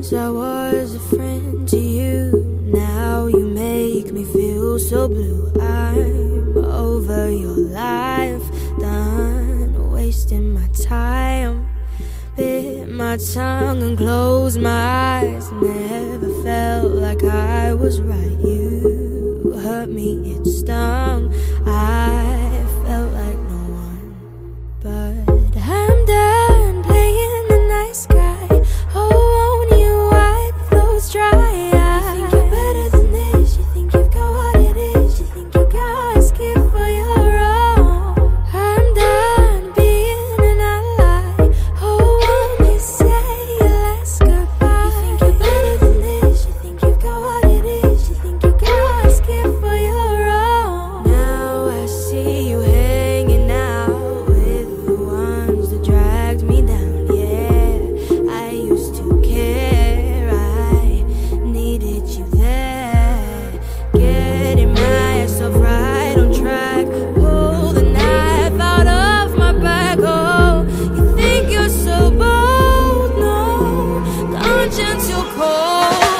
friends, I was a friend to you. Now you make me feel so blue. I'm over your life, done wasting my time. Bit my tongue and closed my eyes. Never felt like I was right. You hurt me, it gentle call.